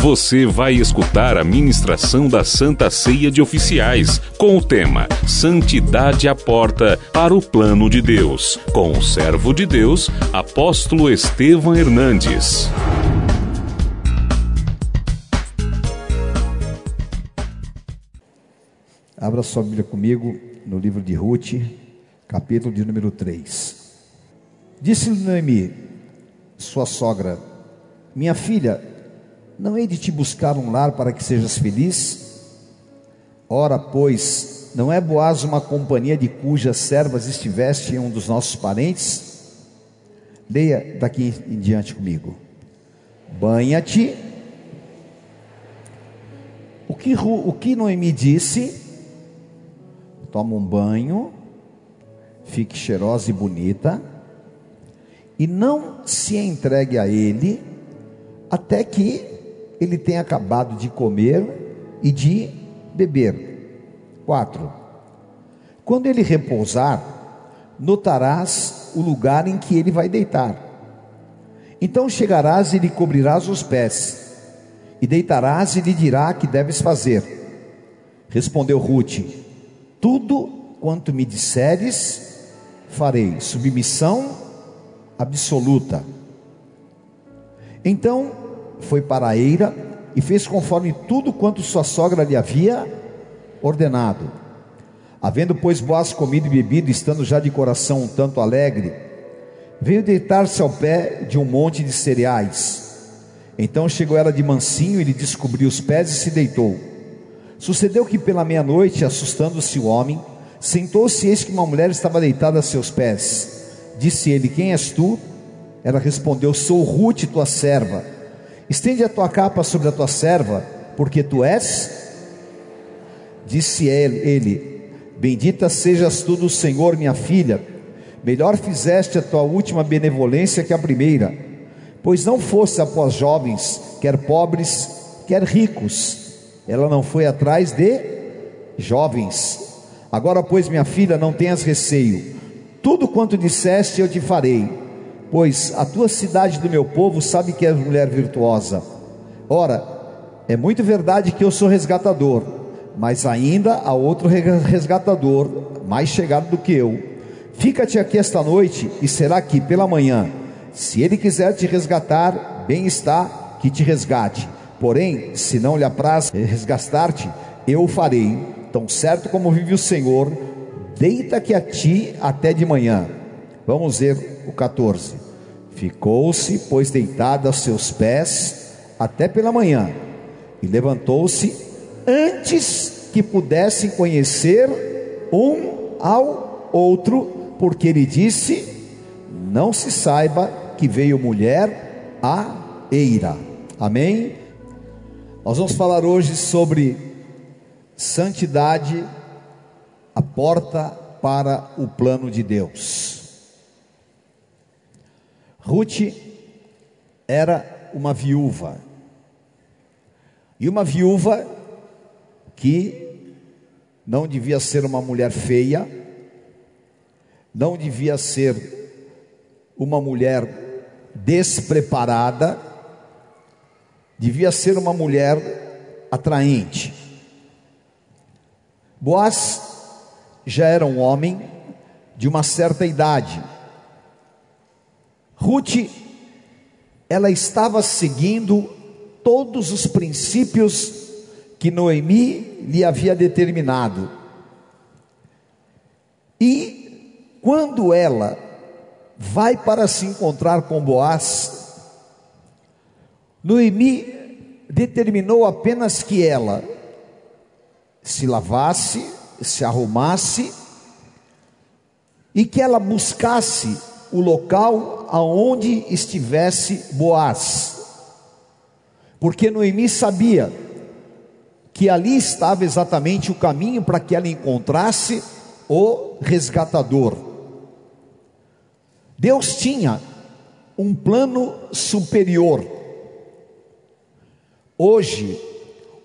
Você vai escutar a ministração da Santa Ceia de Oficiais, com o tema Santidade à Porta para o Plano de Deus, com o servo de Deus, apóstolo Estevam Hernandes. Abra sua Bíblia comigo no livro de Ruth, capítulo de número 3. Disse-lhe Noemi, sua sogra, minha filha, não hei de te buscar um lar para que sejas feliz? Ora, pois, não é Boaz uma companhia de cujas servas estiveste em um dos nossos parentes? Leia daqui em diante comigo. Banha-te. O que, o que Noemi disse? Toma um banho, fique cheirosa e bonita, e não se entregue a ele até que ele tem acabado de comer e de beber. 4. Quando ele repousar, notarás o lugar em que ele vai deitar. Então chegarás e lhe cobrirás os pés, e deitarás e lhe dirá que deves fazer. Respondeu Ruth: Tudo quanto me disseres, farei. Submissão absoluta. Então foi para a eira e fez conforme tudo quanto sua sogra lhe havia ordenado. Havendo, pois, Boaz comido e bebido, estando já de coração um tanto alegre, veio deitar-se ao pé de um monte de cereais. Então chegou ela de mansinho e lhe descobriu os pés e se deitou. Sucedeu que pela meia-noite, assustando-se o homem, sentou-se eis que uma mulher estava deitada a seus pés. Disse ele: Quem és tu? Ela respondeu: Sou Ruth, tua serva Estende a tua capa sobre a tua serva, porque tu és. Disse ele: Bendita sejas tu do Senhor, minha filha. Melhor fizeste a tua última benevolência que a primeira, pois não fosse após jovens, quer pobres, quer ricos. Ela não foi atrás de jovens. Agora, pois, minha filha, não tenhas receio. Tudo quanto disseste eu te farei pois a tua cidade do meu povo sabe que és mulher virtuosa. Ora, é muito verdade que eu sou resgatador, mas ainda há outro resgatador, mais chegado do que eu. Fica-te aqui esta noite e será aqui pela manhã. Se ele quiser te resgatar, bem está que te resgate. Porém, se não lhe apraz resgatar-te, eu o farei. Tão certo como vive o Senhor, deita-que a ti até de manhã. Vamos ver o 14. Ficou-se, pois, deitado aos seus pés até pela manhã, e levantou-se antes que pudessem conhecer um ao outro, porque ele disse: Não se saiba que veio mulher a eira. Amém? Nós vamos falar hoje sobre santidade, a porta para o plano de Deus. Ruth era uma viúva. E uma viúva que não devia ser uma mulher feia, não devia ser uma mulher despreparada, devia ser uma mulher atraente. Boaz já era um homem de uma certa idade, Ruth, ela estava seguindo todos os princípios que Noemi lhe havia determinado. E quando ela vai para se encontrar com Boaz, Noemi determinou apenas que ela se lavasse, se arrumasse e que ela buscasse o local aonde estivesse Boaz. Porque Noemi sabia que ali estava exatamente o caminho para que ela encontrasse o resgatador. Deus tinha um plano superior. Hoje,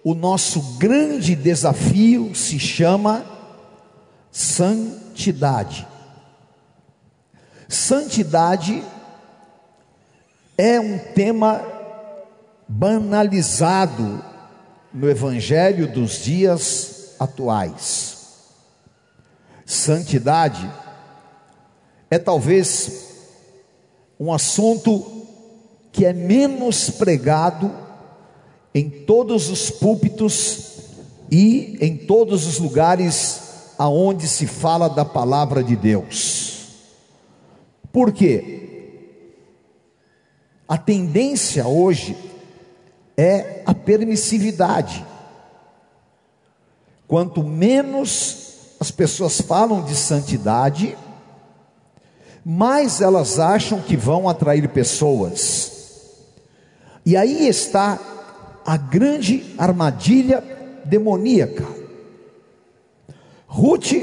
o nosso grande desafio se chama santidade. Santidade é um tema banalizado no evangelho dos dias atuais. Santidade é talvez um assunto que é menos pregado em todos os púlpitos e em todos os lugares aonde se fala da palavra de Deus. Por quê? A tendência hoje é a permissividade. Quanto menos as pessoas falam de santidade, mais elas acham que vão atrair pessoas. E aí está a grande armadilha demoníaca. Ruth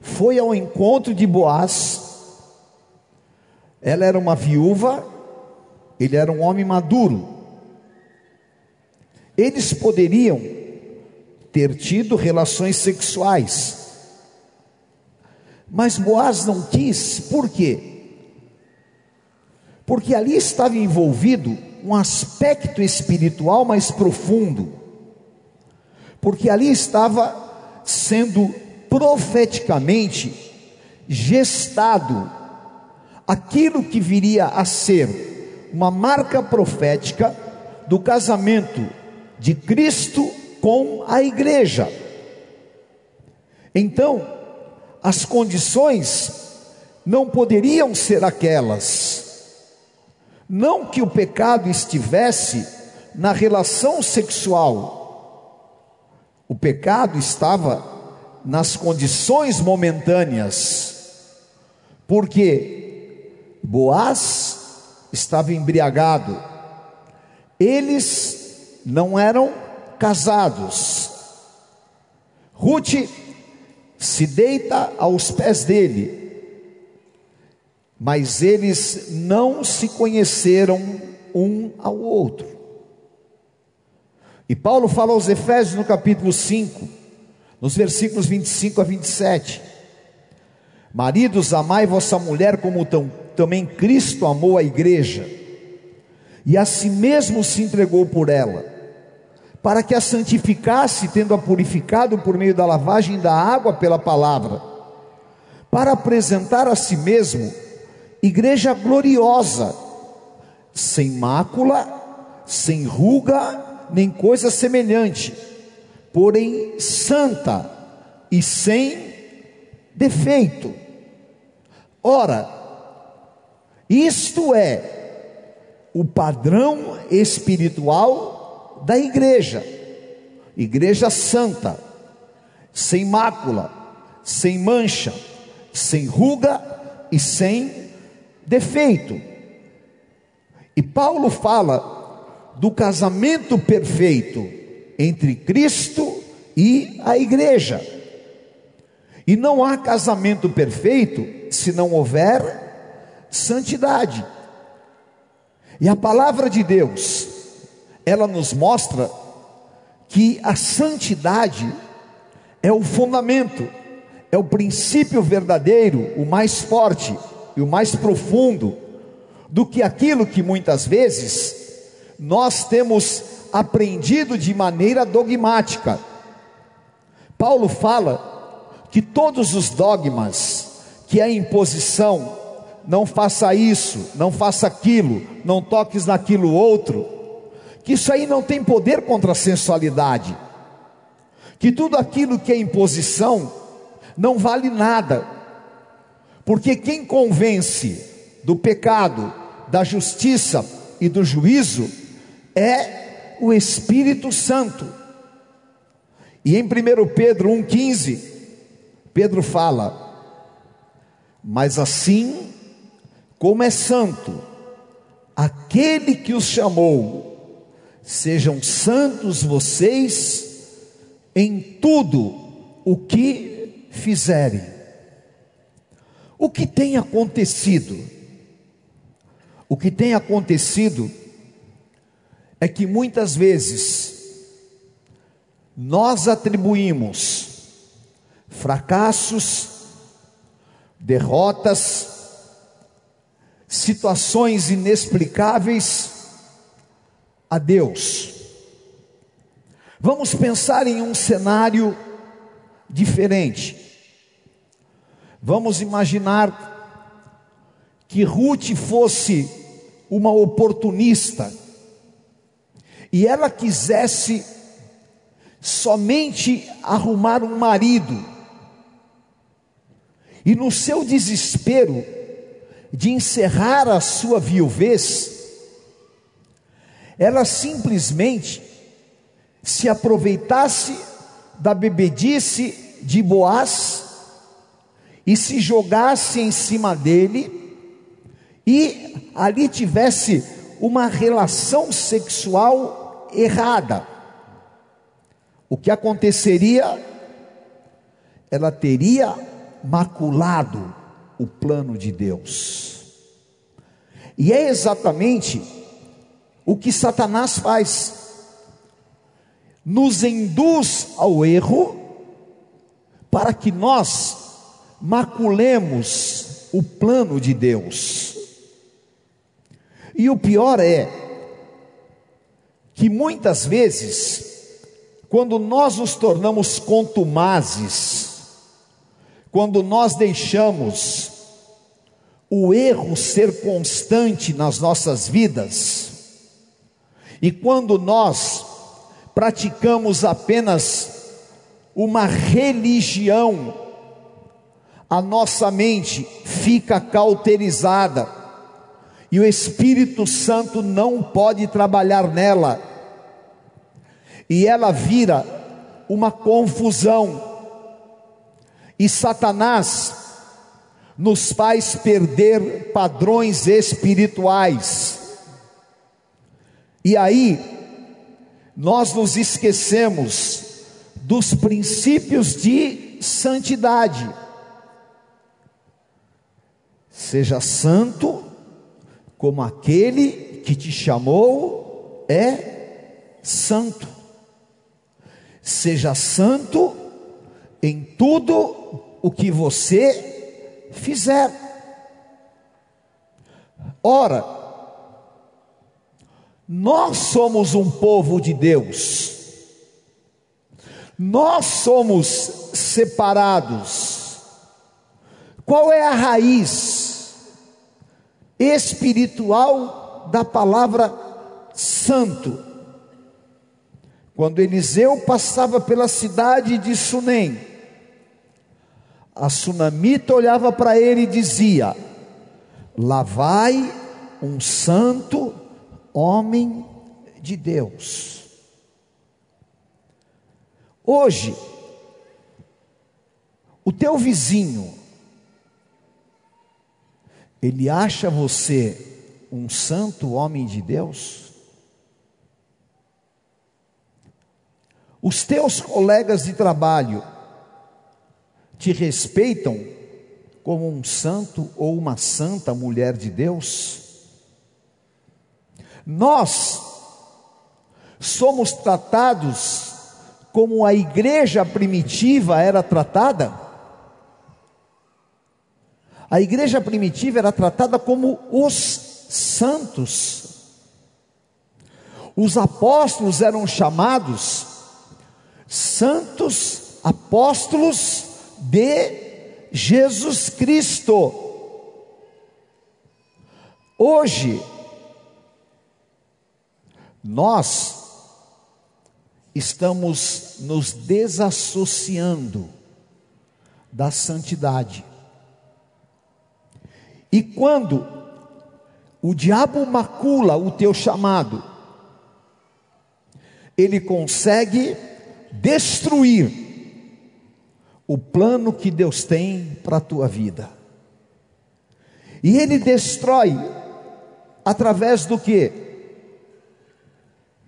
foi ao encontro de Boaz. Ela era uma viúva, ele era um homem maduro. Eles poderiam ter tido relações sexuais. Mas Boaz não quis, por quê? Porque ali estava envolvido um aspecto espiritual mais profundo. Porque ali estava sendo profeticamente gestado aquilo que viria a ser uma marca profética do casamento de Cristo com a igreja. Então, as condições não poderiam ser aquelas. Não que o pecado estivesse na relação sexual, o pecado estava nas condições momentâneas, porque Boaz estava embriagado, eles não eram casados. Ruth se deita aos pés dele, mas eles não se conheceram um ao outro. E Paulo fala aos Efésios no capítulo 5, nos versículos 25 a 27. Maridos, amai vossa mulher como também Cristo amou a igreja, e a si mesmo se entregou por ela para que a santificasse, tendo-a purificado por meio da lavagem da água pela palavra, para apresentar a si mesmo igreja gloriosa, sem mácula, sem ruga, nem coisa semelhante, porém santa e sem defeito. Ora, isto é o padrão espiritual da igreja, igreja santa, sem mácula, sem mancha, sem ruga e sem defeito. E Paulo fala do casamento perfeito entre Cristo e a igreja. E não há casamento perfeito se não houver santidade. E a palavra de Deus, ela nos mostra que a santidade é o fundamento, é o princípio verdadeiro, o mais forte e o mais profundo do que aquilo que muitas vezes nós temos aprendido de maneira dogmática. Paulo fala que todos os dogmas, que é imposição, não faça isso, não faça aquilo, não toques naquilo outro, que isso aí não tem poder contra a sensualidade, que tudo aquilo que é imposição não vale nada, porque quem convence do pecado, da justiça e do juízo é o Espírito Santo. E em 1 Pedro 1,15, Pedro fala: Mas assim como é santo, aquele que os chamou, Sejam santos vocês em tudo o que fizerem. O que tem acontecido? O que tem acontecido é que muitas vezes nós atribuímos fracassos, derrotas, situações inexplicáveis a Deus. Vamos pensar em um cenário diferente. Vamos imaginar que Ruth fosse uma oportunista e ela quisesse somente arrumar um marido, e no seu desespero de encerrar a sua viuvez, ela simplesmente se aproveitasse da bebedice de Boaz e se jogasse em cima dele e ali tivesse uma relação sexual errada, o que aconteceria? Ela teria maculado o plano de Deus. E é exatamente o que Satanás faz. Nos induz ao erro para que nós maculemos o plano de Deus. E o pior é que muitas vezes, quando nós nos tornamos contumazes, quando nós deixamos o erro ser constante nas nossas vidas, e quando nós praticamos apenas uma religião, a nossa mente fica cauterizada, e o Espírito Santo não pode trabalhar nela, e ela vira uma confusão, e Satanás nos faz perder padrões espirituais, e aí nós nos esquecemos dos princípios de santidade. Seja santo como aquele que te chamou é santo. Seja santo em tudo o que você fizer. Ora, nós somos um povo de Deus, nós somos separados. Qual é a raiz espiritual da palavra santo. Quando Eliseu passava pela cidade de Sunem, a sunamita olhava para ele e dizia: Lá vai um santo homem de Deus. Hoje, o teu vizinho, ele acha você um santo homem de Deus? Os teus colegas de trabalho te respeitam como um santo ou uma santa mulher de Deus? Nós somos tratados como a igreja primitiva era tratada? A igreja primitiva era tratada como os santos. Os apóstolos eram chamados santos apóstolos de Jesus Cristo. Hoje, nós estamos nos desassociando da santidade. E quando o diabo macula o teu chamado, ele consegue destruir o plano que Deus tem para a tua vida. E ele destrói através do que?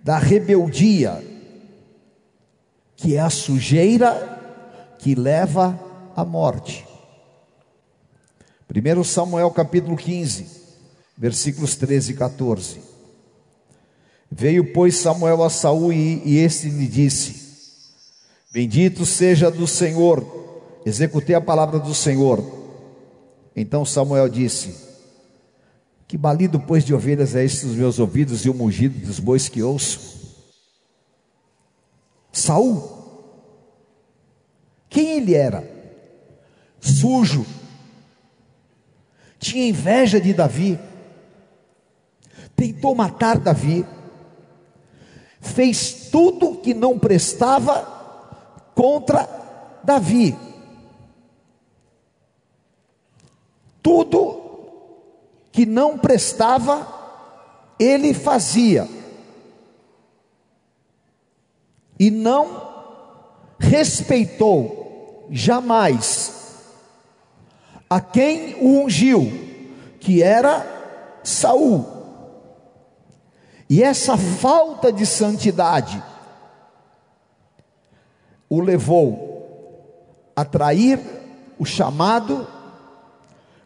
Da rebeldia, que é a sujeira que leva à morte. 1 Samuel capítulo 15, versículos 13 e 14. Veio, pois, Samuel a Saul e, e este lhe disse: Bendito seja do Senhor, executei a palavra do Senhor. Então Samuel disse: Que balido, pois, de ovelhas é este os meus ouvidos e o mugido dos bois que ouço? Saul, quem ele era? Sujo, tinha inveja de Davi, tentou matar Davi, fez tudo que não prestava contra Davi. Tudo que não prestava, ele fazia. E não respeitou jamais a quem o ungiu, que era Saul. E essa falta de santidade o levou a trair o chamado,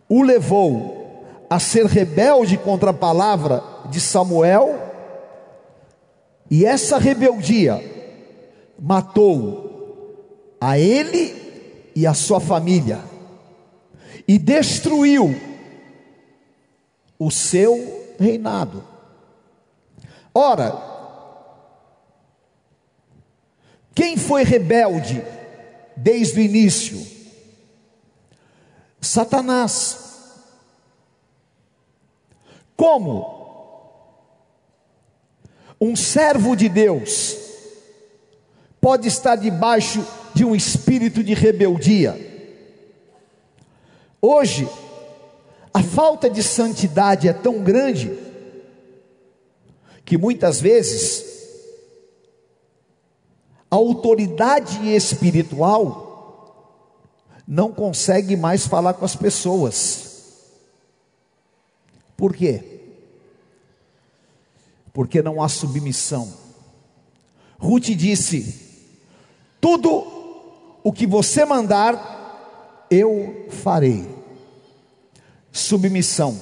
o levou a ser rebelde contra a palavra de Samuel, e essa rebeldia matou a ele e a sua família e destruiu o seu reinado. Ora, quem foi rebelde desde o início? Satanás. Como? Um servo de Deus pode estar debaixo de um espírito de rebeldia. Hoje, a falta de santidade é tão grande que muitas vezes a autoridade espiritual não consegue mais falar com as pessoas. Por quê? Porque não há submissão. Ruth disse: Tudo o que você mandar, eu farei. Submissão.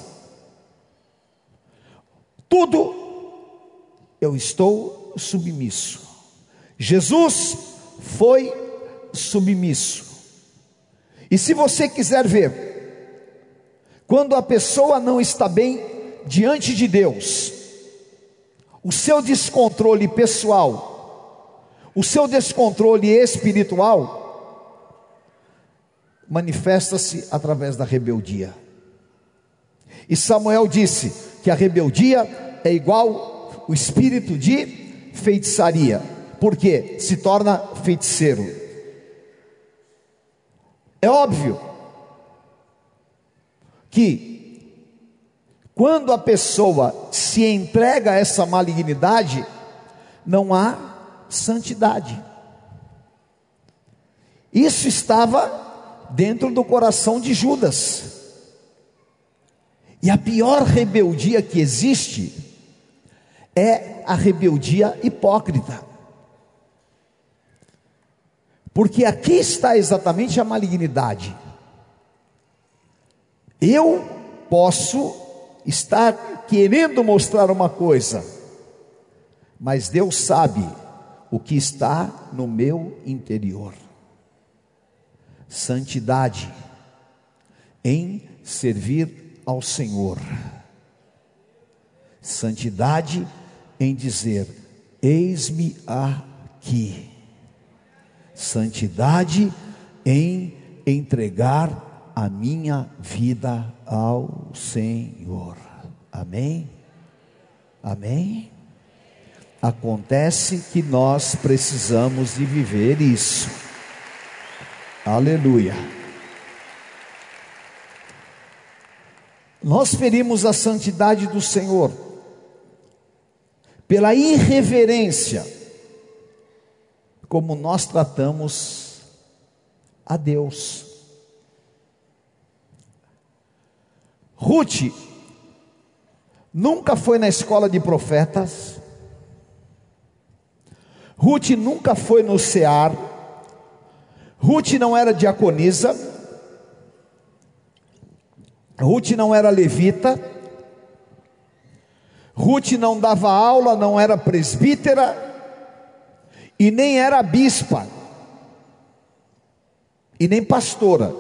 Tudo eu estou submisso. Jesus foi submisso. E se você quiser ver, quando a pessoa não está bem diante de Deus, o seu descontrole pessoal, o seu descontrole espiritual, manifesta-se através da rebeldia. E Samuel disse que a rebeldia é igual o espírito de feitiçaria, porque se torna feiticeiro. É óbvio que quando a pessoa se entrega a essa malignidade, não há santidade. Isso estava dentro do coração de Judas. E a pior rebeldia que existe é a rebeldia hipócrita. Porque aqui está exatamente a malignidade. Eu posso estar querendo mostrar uma coisa, mas Deus sabe o que está no meu interior santidade em servir ao Senhor. Santidade em dizer: Eis-me aqui. Santidade em entregar a minha vida ao Senhor. Amém? Amém? Acontece que nós precisamos de viver isso. Aleluia. Nós ferimos a santidade do Senhor pela irreverência como nós tratamos a Deus. Ruth nunca foi na escola de profetas, Ruth nunca foi no CEAR, Ruth não era diaconisa, Ruth não era levita, Ruth não dava aula, não era presbítera e nem era bispa e nem pastora.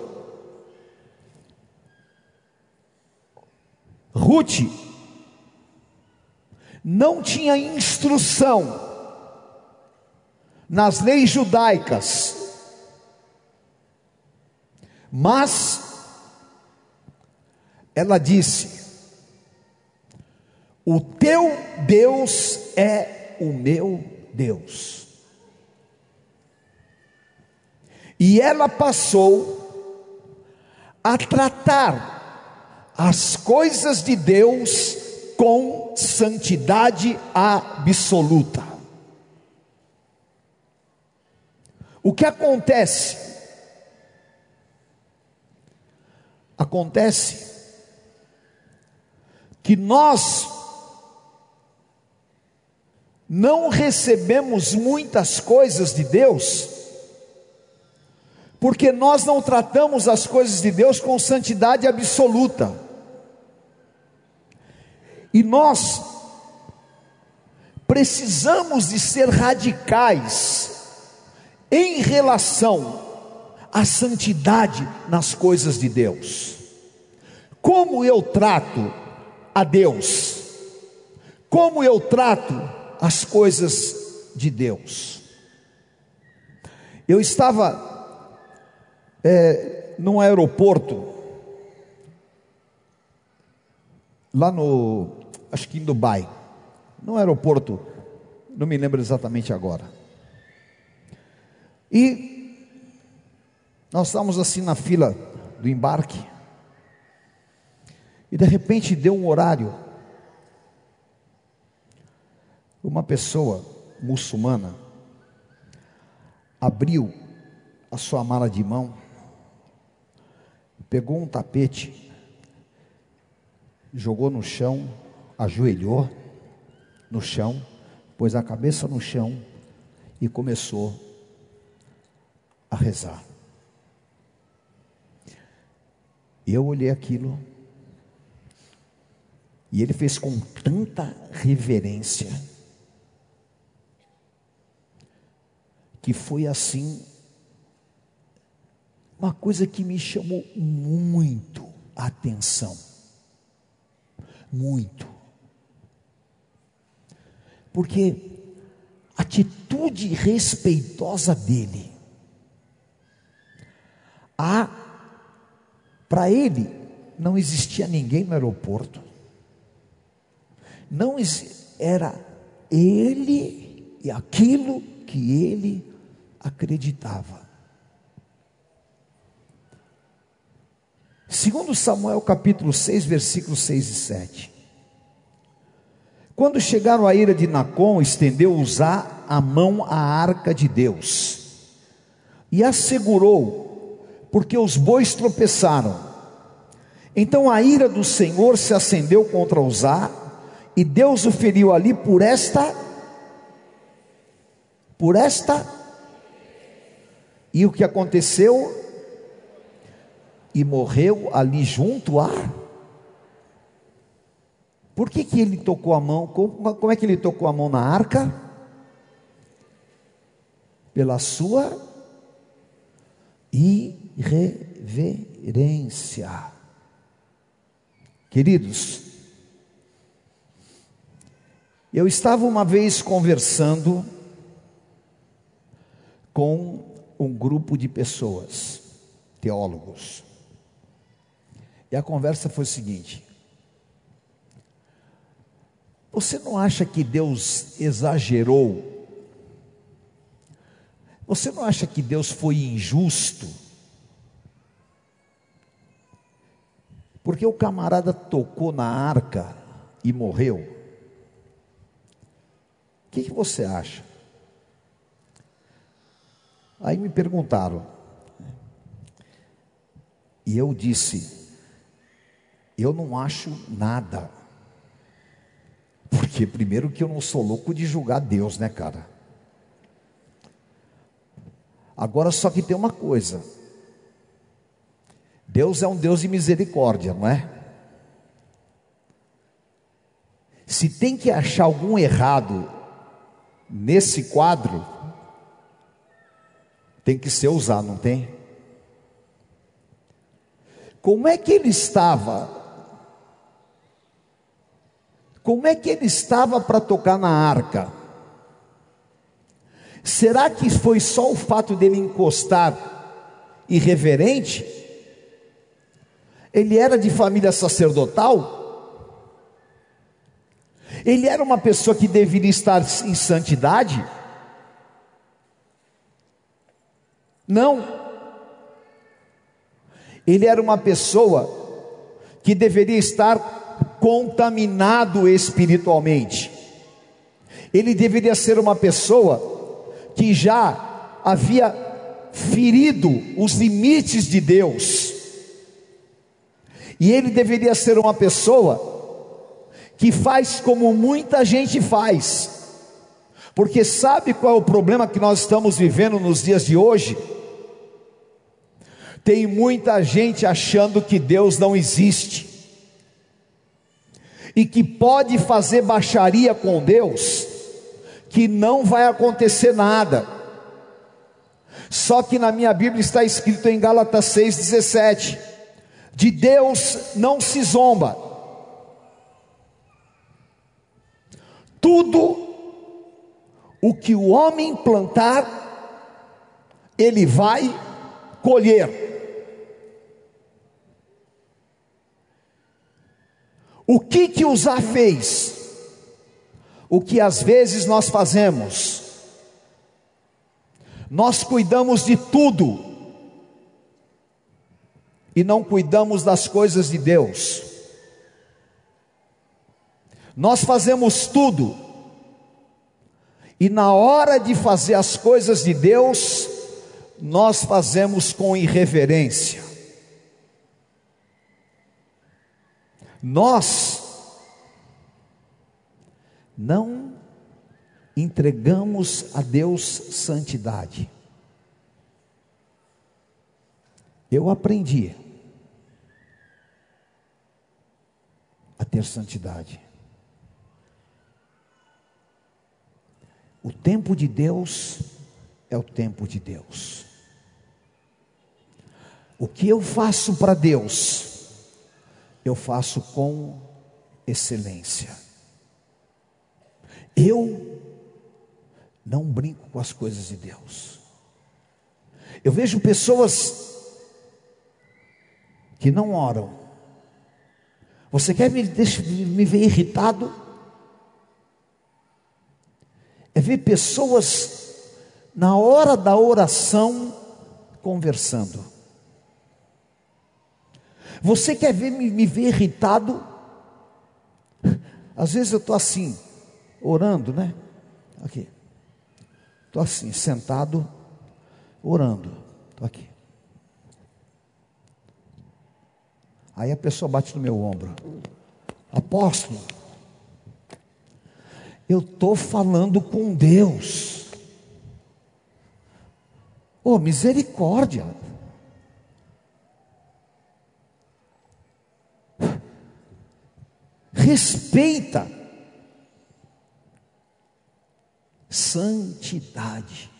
Ruth não tinha instrução nas leis judaicas, mas ela disse: O teu Deus é o meu Deus. E ela passou a tratar as coisas de Deus com santidade absoluta. O que acontece? Acontece que nós não recebemos muitas coisas de Deus, porque nós não tratamos as coisas de Deus com santidade absoluta. E nós precisamos de ser radicais em relação à santidade nas coisas de Deus. Como eu trato a Deus? Como eu trato as coisas de Deus? Eu estava é, num aeroporto, lá no, acho que em Dubai, no aeroporto, não me lembro exatamente agora. E nós estávamos assim na fila do embarque, e de repente deu um horário. Uma pessoa muçulmana abriu a sua mala de mão, pegou um tapete, jogou no chão, ajoelhou no chão, pôs a cabeça no chão e começou a rezar. Eu olhei aquilo e ele fez com tanta reverência, que foi assim, uma coisa que me chamou muito a atenção. Muito. Porque a atitude respeitosa dele, a para ele não existia ninguém no aeroporto não era ele e aquilo que ele acreditava. Segundo Samuel capítulo 6, versículos 6 e 7. Quando chegaram à ira de Nacon, estendeu Uzá a mão à arca de Deus e assegurou, porque os bois tropeçaram. Então a ira do Senhor se acendeu contra Uzá e Deus o feriu ali por esta, por esta, e o que aconteceu? E morreu ali junto a. Por que, que ele tocou a mão? Como, como é que ele tocou a mão na arca? Pela sua irreverência. Queridos, eu estava uma vez conversando com um grupo de pessoas, teólogos. E a conversa foi o seguinte: Você não acha que Deus exagerou? Você não acha que Deus foi injusto? Porque o camarada tocou na arca e morreu. O que, que você acha? Aí me perguntaram, e eu disse: eu não acho nada. Porque, primeiro, que eu não sou louco de julgar Deus, né, cara? Agora, só que tem uma coisa: Deus é um Deus de misericórdia, não é? Se tem que achar algum errado nesse quadro tem que ser usado, não tem? Como é que ele estava Como é que ele estava para tocar na arca? Será que foi só o fato dele encostar irreverente? Ele era de família sacerdotal? Ele era uma pessoa que deveria estar em santidade? Não. Ele era uma pessoa que deveria estar contaminado espiritualmente. Ele deveria ser uma pessoa que já havia ferido os limites de Deus. E ele deveria ser uma pessoa que faz como muita gente faz, porque sabe qual é o problema que nós estamos vivendo nos dias de hoje? Tem muita gente achando que Deus não existe e que pode fazer baixaria com Deus, que não vai acontecer nada. Só que na minha Bíblia está escrito em Gálatas 6,17: de Deus não se zomba, tudo o que o homem plantar, ele vai colher. O que que Uzá fez? O que às vezes nós fazemos. Nós cuidamos de tudo e não cuidamos das coisas de Deus. Nós fazemos tudo e na hora de fazer as coisas de Deus, nós fazemos com irreverência. Nós não entregamos a Deus santidade. Eu aprendi a ter santidade. O tempo de Deus é o tempo de Deus. O que eu faço para Deus eu faço com excelência. Eu não brinco com as coisas de Deus. Eu vejo pessoas que não oram. Você quer me, deixar, me ver irritado? É ver pessoas na hora da oração conversando. Você quer ver me, me ver irritado? Às vezes eu estou assim, orando, né? Aqui. Estou assim, sentado, orando. Estou aqui. Aí a pessoa bate no meu ombro. Apóstolo, eu estou falando com Deus. Oh, misericórdia. Respeita. Santidade.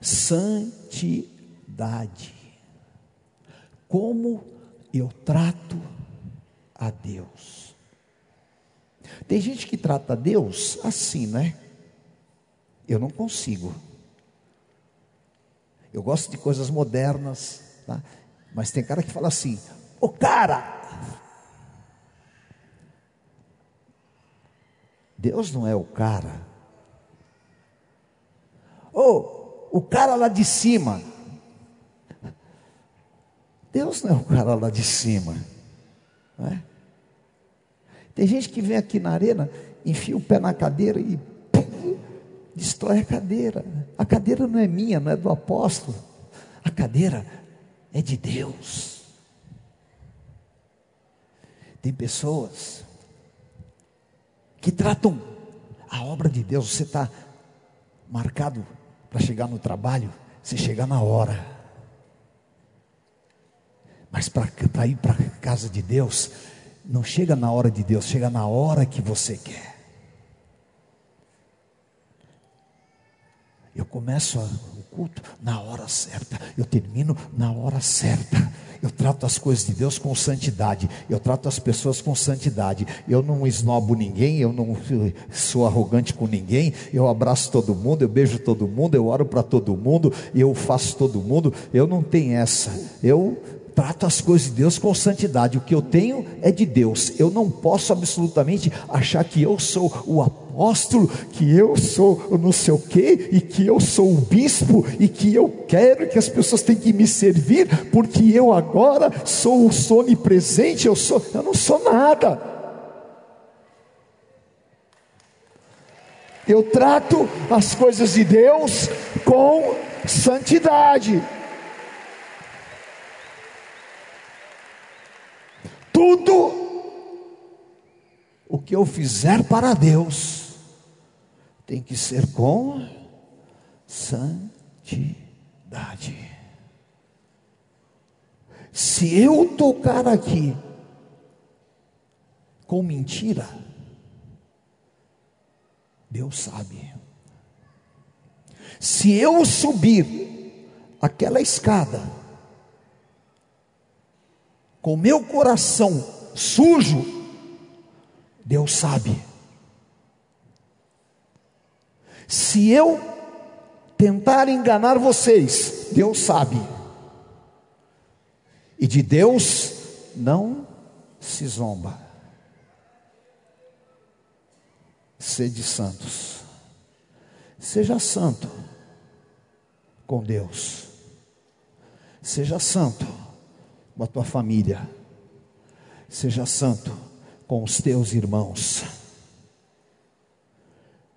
Santidade. Como eu trato a Deus. Tem gente que trata a Deus assim, né? Eu não consigo. Eu gosto de coisas modernas, tá? mas tem cara que fala assim: o cara, Deus não é o cara. Ou o cara lá de cima. Deus não é o cara lá de cima. É? Tem gente que vem aqui na arena, enfia o pé na cadeira e pum, destrói a cadeira. A cadeira não é minha, não é do apóstolo. A cadeira é de Deus. Tem pessoas que tratam a obra de Deus. Você está marcado para chegar no trabalho, você chega na hora. Mas para ir para a casa de Deus, não chega na hora de Deus, chega na hora que você quer. Eu começo o culto na hora certa, eu termino na hora certa. Eu trato as coisas de Deus com santidade. Eu trato as pessoas com santidade. Eu não esnobo ninguém, eu não sou arrogante com ninguém. Eu abraço todo mundo, eu beijo todo mundo, eu oro para todo mundo, eu faço todo mundo. Eu não tenho essa. Eu trato as coisas de Deus com santidade. O que eu tenho é de Deus. Eu não posso absolutamente achar que eu sou o apóstolo, que eu sou não sei o quê, e que eu sou o bispo, e que eu quero que as pessoas têm que me servir, porque eu agora sou o sonipresente, eu sou, eu não sou nada. Eu trato as coisas de Deus com santidade. tudo o que eu fizer para Deus tem que ser com santidade. Se eu tocar aqui com mentira, Deus sabe. Se eu subir aquela escada, com meu coração sujo, Deus sabe. Se eu tentar enganar vocês, Deus sabe. E de Deus não se zomba. Sede santos. Seja santo com Deus. Seja santo com a tua família. Seja santo com os teus irmãos.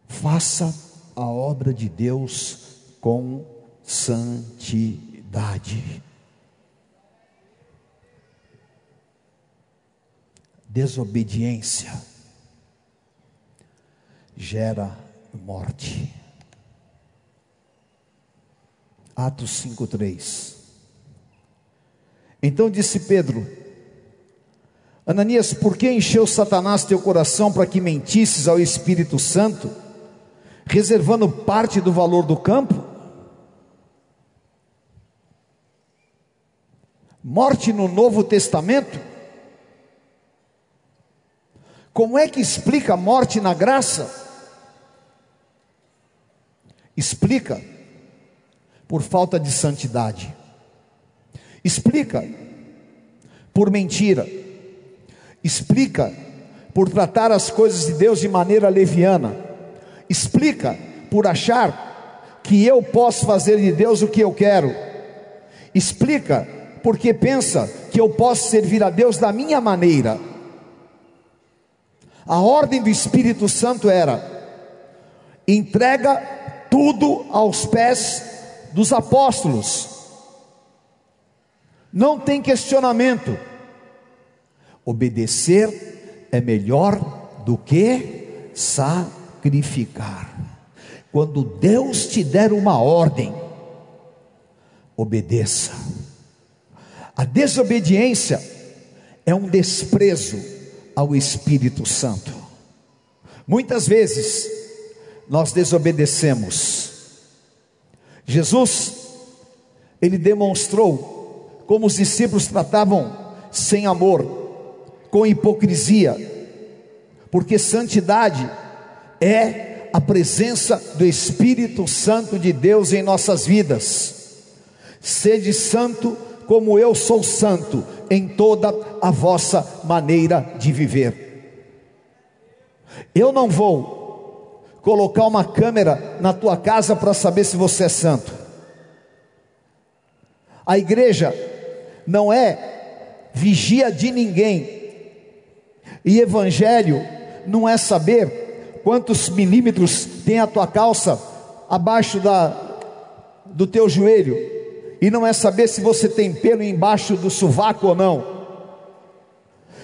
Faça a obra de Deus com santidade. Desobediência gera morte. Atos 5:3 então disse Pedro: Ananias, por que encheu Satanás teu coração para que mentisses ao Espírito Santo, reservando parte do valor do campo? Morte no Novo Testamento? Como é que explica a morte na graça? Explica por falta de santidade. Explica por mentira. Explica por tratar as coisas de Deus de maneira leviana. Explica por achar que eu posso fazer de Deus o que eu quero. Explica porque pensa que eu posso servir a Deus da minha maneira. A ordem do Espírito Santo era: entrega tudo aos pés dos apóstolos não tem questionamento. Obedecer é melhor do que sacrificar. Quando Deus te der uma ordem, obedeça. A desobediência é um desprezo ao Espírito Santo. Muitas vezes nós desobedecemos. Jesus, ele demonstrou como os discípulos tratavam sem amor, com hipocrisia, porque santidade é a presença do Espírito Santo de Deus em nossas vidas. Sede santo como eu sou santo em toda a vossa maneira de viver. Eu não vou colocar uma câmera na tua casa para saber se você é santo. A igreja não é vigia de ninguém. E evangelho não é saber quantos milímetros tem a tua calça abaixo da, do teu joelho. E não é saber se você tem pelo embaixo do sovaco ou não.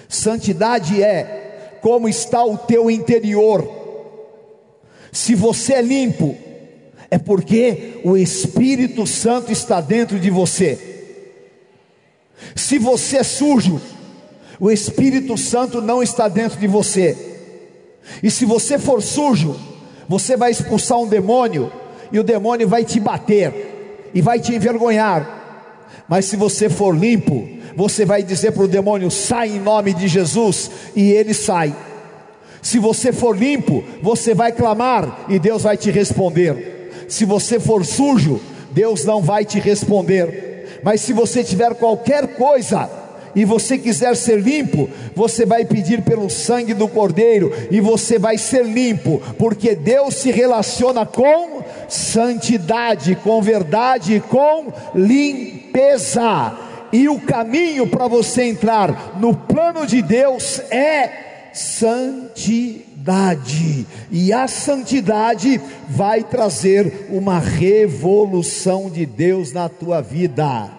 Santidade é como está o teu interior. Se você é limpo, é porque o Espírito Santo está dentro de você. Se você é sujo, o Espírito Santo não está dentro de você. E se você for sujo, você vai expulsar um demônio, e o demônio vai te bater, e vai te envergonhar. Mas se você for limpo, você vai dizer para o demônio: sai em nome de Jesus, e ele sai. Se você for limpo, você vai clamar e Deus vai te responder. Se você for sujo, Deus não vai te responder. Mas se você tiver qualquer coisa, e você quiser ser limpo, você vai pedir pelo sangue do Cordeiro e você vai ser limpo, porque Deus se relaciona com santidade, com verdade, com limpeza. E o caminho para você entrar no plano de Deus é santidade. E a santidade vai trazer uma revolução de Deus na tua vida.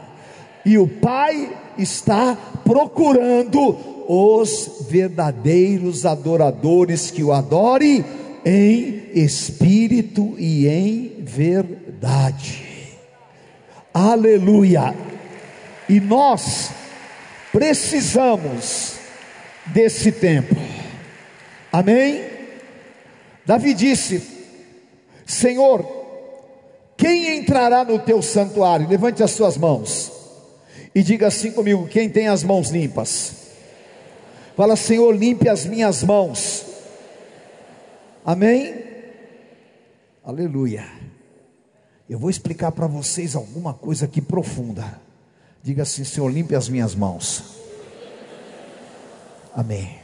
E o Pai está procurando os verdadeiros adoradores que o adorem em espírito e em verdade. Aleluia. E nós precisamos desse tempo. Amém? Davi disse: Senhor, quem entrará no teu santuário? Levante as suas mãos e diga assim comigo: quem tem as mãos limpas? Fala, Senhor, limpe as minhas mãos. Amém? Aleluia. Eu vou explicar para vocês alguma coisa aqui profunda. Diga assim: Senhor, limpe as minhas mãos. Amém.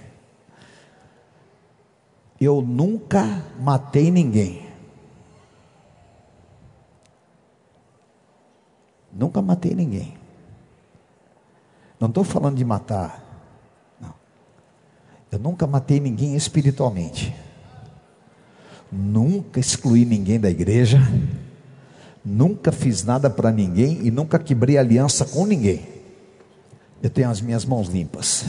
Eu nunca matei ninguém. Nunca matei ninguém. Não estou falando de matar. Não. Eu nunca matei ninguém espiritualmente. Nunca excluí ninguém da igreja nunca fiz nada para ninguém e nunca quebrei aliança com ninguém. Eu tenho as minhas mãos limpas.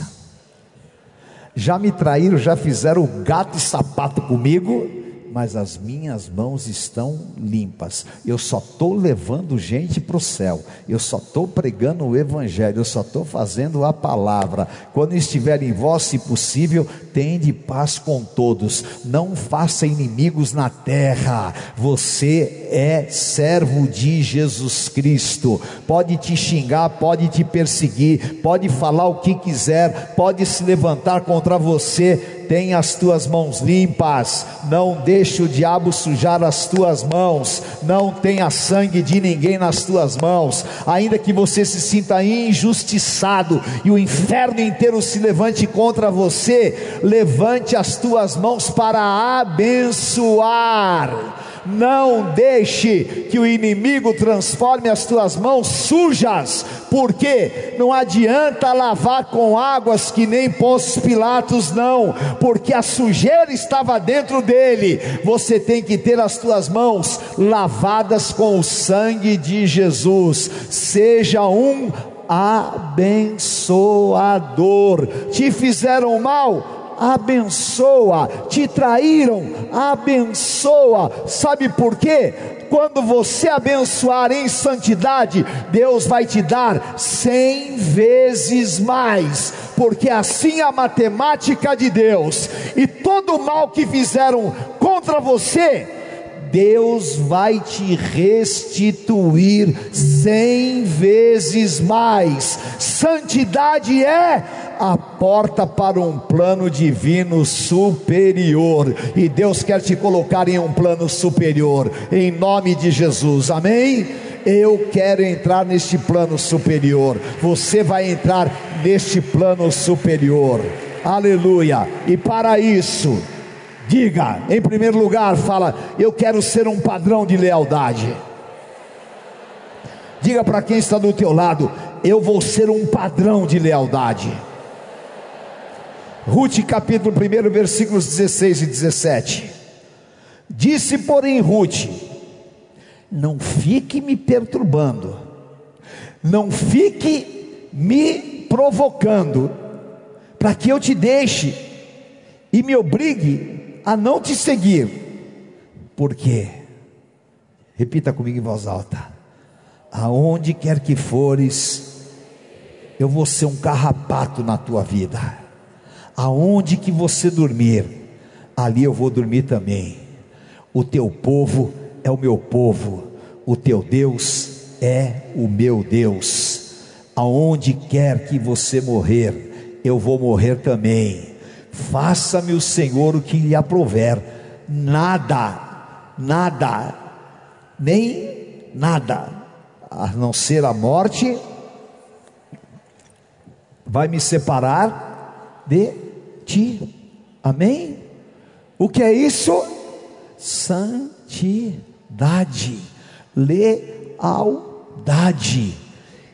Já me traíram, já fizeram gato e sapato comigo, mas as minhas mãos estão limpas. Eu só estou levando gente para o céu. Eu só estou pregando o Evangelho. Eu só estou fazendo a palavra. Quando estiver em vós, se possível, tende paz com todos. Não faça inimigos na terra. Você é servo de Jesus Cristo. Pode te xingar, pode te perseguir, pode falar o que quiser, pode se levantar contra você tem as tuas mãos limpas, não deixe o diabo sujar as tuas mãos, não tenha sangue de ninguém nas tuas mãos, ainda que você se sinta injustiçado e o inferno inteiro se levante contra você, levante as tuas mãos para abençoar não deixe que o inimigo transforme as tuas mãos sujas, porque não adianta lavar com águas que nem Pôncio Pilatos, não, porque a sujeira estava dentro dele. Você tem que ter as tuas mãos lavadas com o sangue de Jesus. Seja um abençoador. Te fizeram mal? Abençoa, te traíram, abençoa. Sabe por quê? Quando você abençoar em santidade, Deus vai te dar cem vezes mais, porque assim é a matemática de Deus. E todo o mal que fizeram contra você, Deus vai te restituir cem vezes mais. Santidade é a porta para um plano divino superior. E Deus quer te colocar em um plano superior, em nome de Jesus, amém? Eu quero entrar neste plano superior. Você vai entrar neste plano superior. Aleluia. E para isso, diga, em primeiro lugar, fala: Eu quero ser um padrão de lealdade. Diga para quem está do teu lado: Eu vou ser um padrão de lealdade. Ruth capítulo 1, versículos 16 e 17. Disse, porém, Ruth: Não fique me perturbando, não fique me provocando, para que eu te deixe e me obrigue a não te seguir. Por quê? Repita comigo em voz alta: Aonde quer que fores, eu vou ser um carrapato na tua vida aonde que você dormir, ali eu vou dormir também. O teu povo é o meu povo, o teu Deus é o meu Deus. aonde quer que você morrer, eu vou morrer também. Faça-me o Senhor o que lhe aprover. Nada, nada, nem nada, a não ser a morte, vai me separar de ti. Amém? O que é isso? Santidade, lealdade.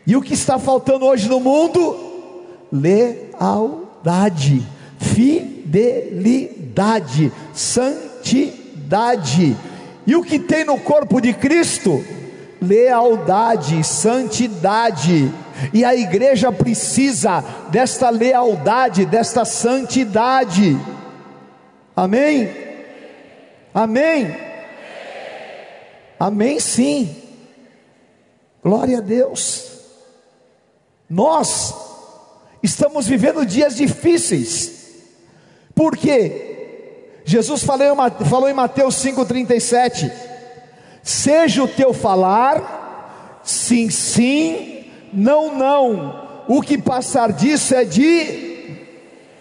E o que está faltando hoje no mundo? Lealdade, fidelidade, santidade. E o que tem no corpo de Cristo? Lealdade, santidade. E a igreja precisa desta lealdade, desta santidade. Amém? Amém? Amém, sim. Glória a Deus. Nós estamos vivendo dias difíceis, porque Jesus falou em Mateus 5,37: seja o teu falar, sim, sim, não, não, o que passar disso é de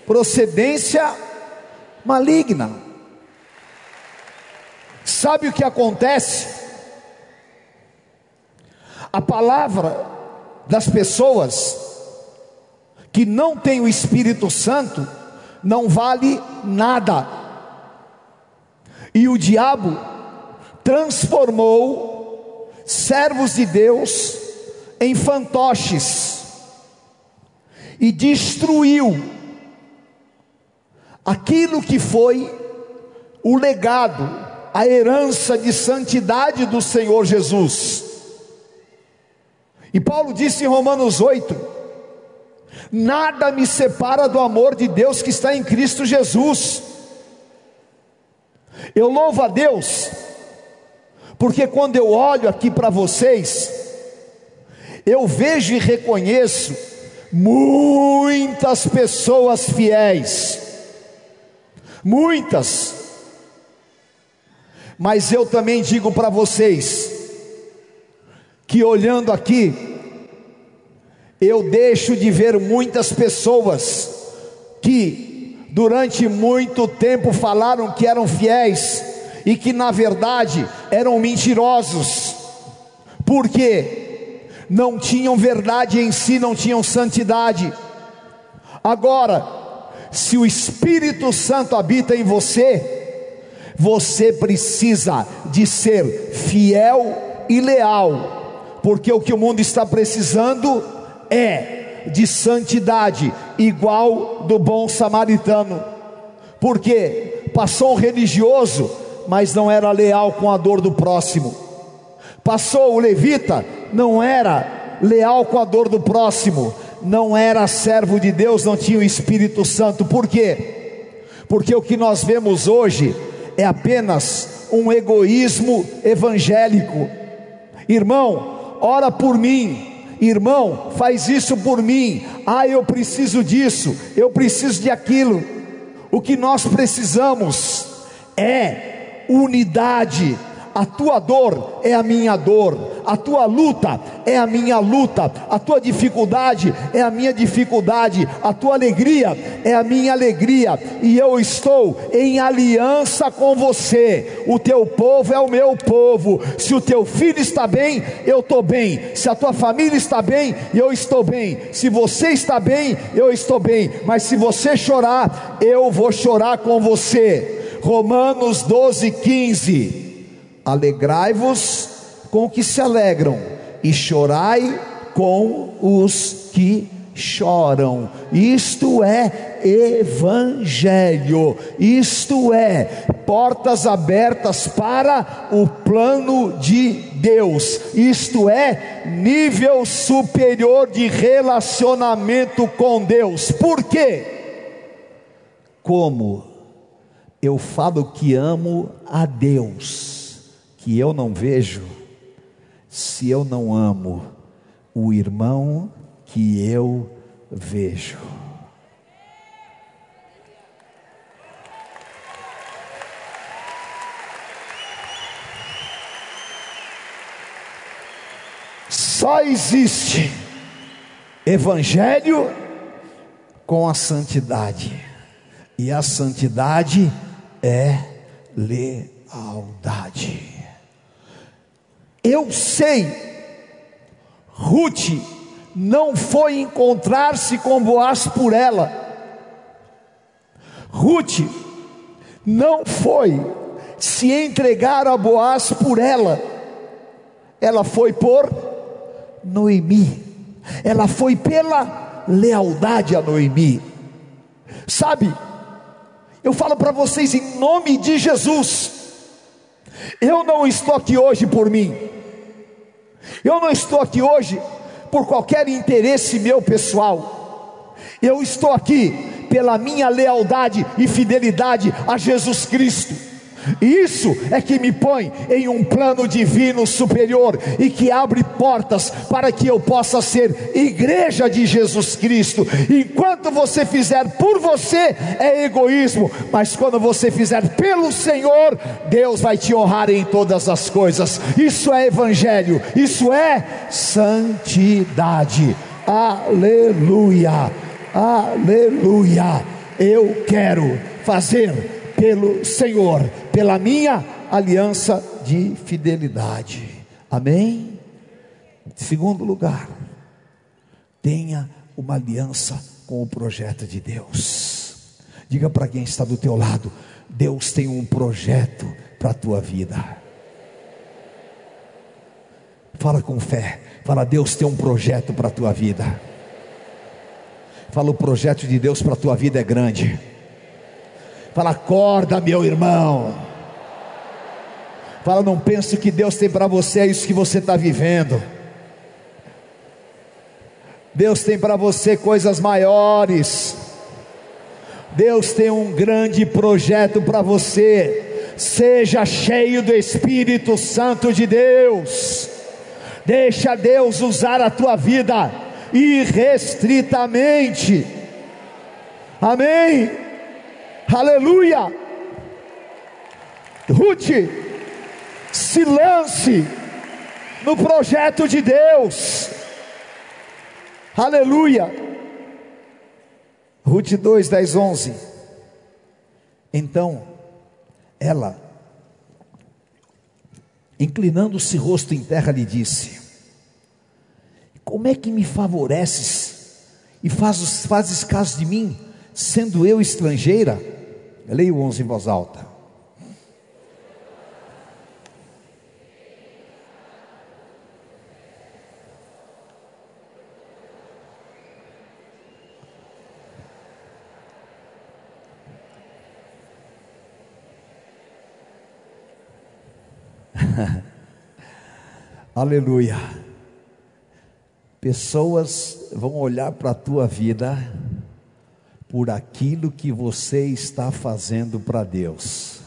procedência maligna. Sabe o que acontece? A palavra das pessoas que não têm o Espírito Santo não vale nada. E o diabo transformou servos de Deus em fantoches e destruiu aquilo que foi o legado, a herança de santidade do Senhor Jesus. E Paulo disse em Romanos 8: Nada me separa do amor de Deus que está em Cristo Jesus. Eu louvo a Deus, porque quando eu olho aqui para vocês, eu vejo e reconheço muitas pessoas fiéis, muitas, mas eu também digo para vocês, que olhando aqui, eu deixo de ver muitas pessoas que durante muito tempo falaram que eram fiéis e que na verdade eram mentirosos, porque não tinham verdade em si, não tinham santidade. Agora, se o Espírito Santo habita em você, você precisa de ser fiel e leal porque o que o mundo está precisando é de santidade, igual do bom samaritano. Porque passou um religioso, mas não era leal com a dor do próximo. Passou o levita, não era leal com a dor do próximo. Não era servo de Deus, não tinha o Espírito Santo. Por quê? Porque o que nós vemos hoje é apenas um egoísmo evangélico. Irmão, ora por mim. Irmão, faz isso por mim. Ah, eu preciso disso, eu preciso de aquilo. O que nós precisamos é unidade a tua dor é a minha dor, a tua luta é a minha luta, a tua dificuldade é a minha dificuldade, a tua alegria é a minha alegria, e eu estou em aliança com você. O teu povo é o meu povo. Se o teu filho está bem, eu estou bem. Se a tua família está bem, eu estou bem. Se você está bem, eu estou bem. Mas se você chorar, eu vou chorar com você. Romanos 12, 15. Alegrai-vos com os que se alegram, e chorai com os que choram. Isto é evangelho. Isto é portas abertas para o plano de Deus. Isto é nível superior de relacionamento com Deus. Por quê? Como eu falo que amo a Deus que eu não vejo se eu não amo o irmão que eu vejo. Só existe Evangelho com a santidade. E a santidade é lealdade. Eu sei, Ruth não foi encontrar-se com Boaz por ela. Ruth não foi se entregar a Boaz por ela. Ela foi por Noemi. Ela foi pela lealdade a Noemi. Sabe? Eu falo para vocês em nome de Jesus. Eu não estou aqui hoje por mim. Eu não estou aqui hoje por qualquer interesse meu pessoal. Eu estou aqui pela minha lealdade e fidelidade a Jesus Cristo. Isso é que me põe em um plano divino superior e que abre portas para que eu possa ser igreja de Jesus Cristo. Enquanto você fizer por você, é egoísmo, mas quando você fizer pelo Senhor, Deus vai te honrar em todas as coisas. Isso é evangelho, isso é santidade. Aleluia, aleluia. Eu quero fazer pelo Senhor, pela minha aliança de fidelidade. Amém? Segundo lugar, tenha uma aliança com o projeto de Deus. Diga para quem está do teu lado, Deus tem um projeto para a tua vida. Fala com fé. Fala, Deus tem um projeto para a tua vida. Fala, o projeto de Deus para a tua vida é grande. Fala, acorda, meu irmão. Fala, não pense que Deus tem para você é isso que você está vivendo. Deus tem para você coisas maiores. Deus tem um grande projeto para você. Seja cheio do Espírito Santo de Deus. Deixa Deus usar a tua vida irrestritamente. Amém. Aleluia. Ruth, se lance no projeto de Deus. Aleluia. Ruth 2, 10, 11. Então, ela, inclinando-se rosto em terra, lhe disse: Como é que me favoreces e fazes, fazes caso de mim, sendo eu estrangeira? Leia o 11 em voz alta. Aleluia. Pessoas vão olhar para a tua vida por aquilo que você está fazendo para Deus.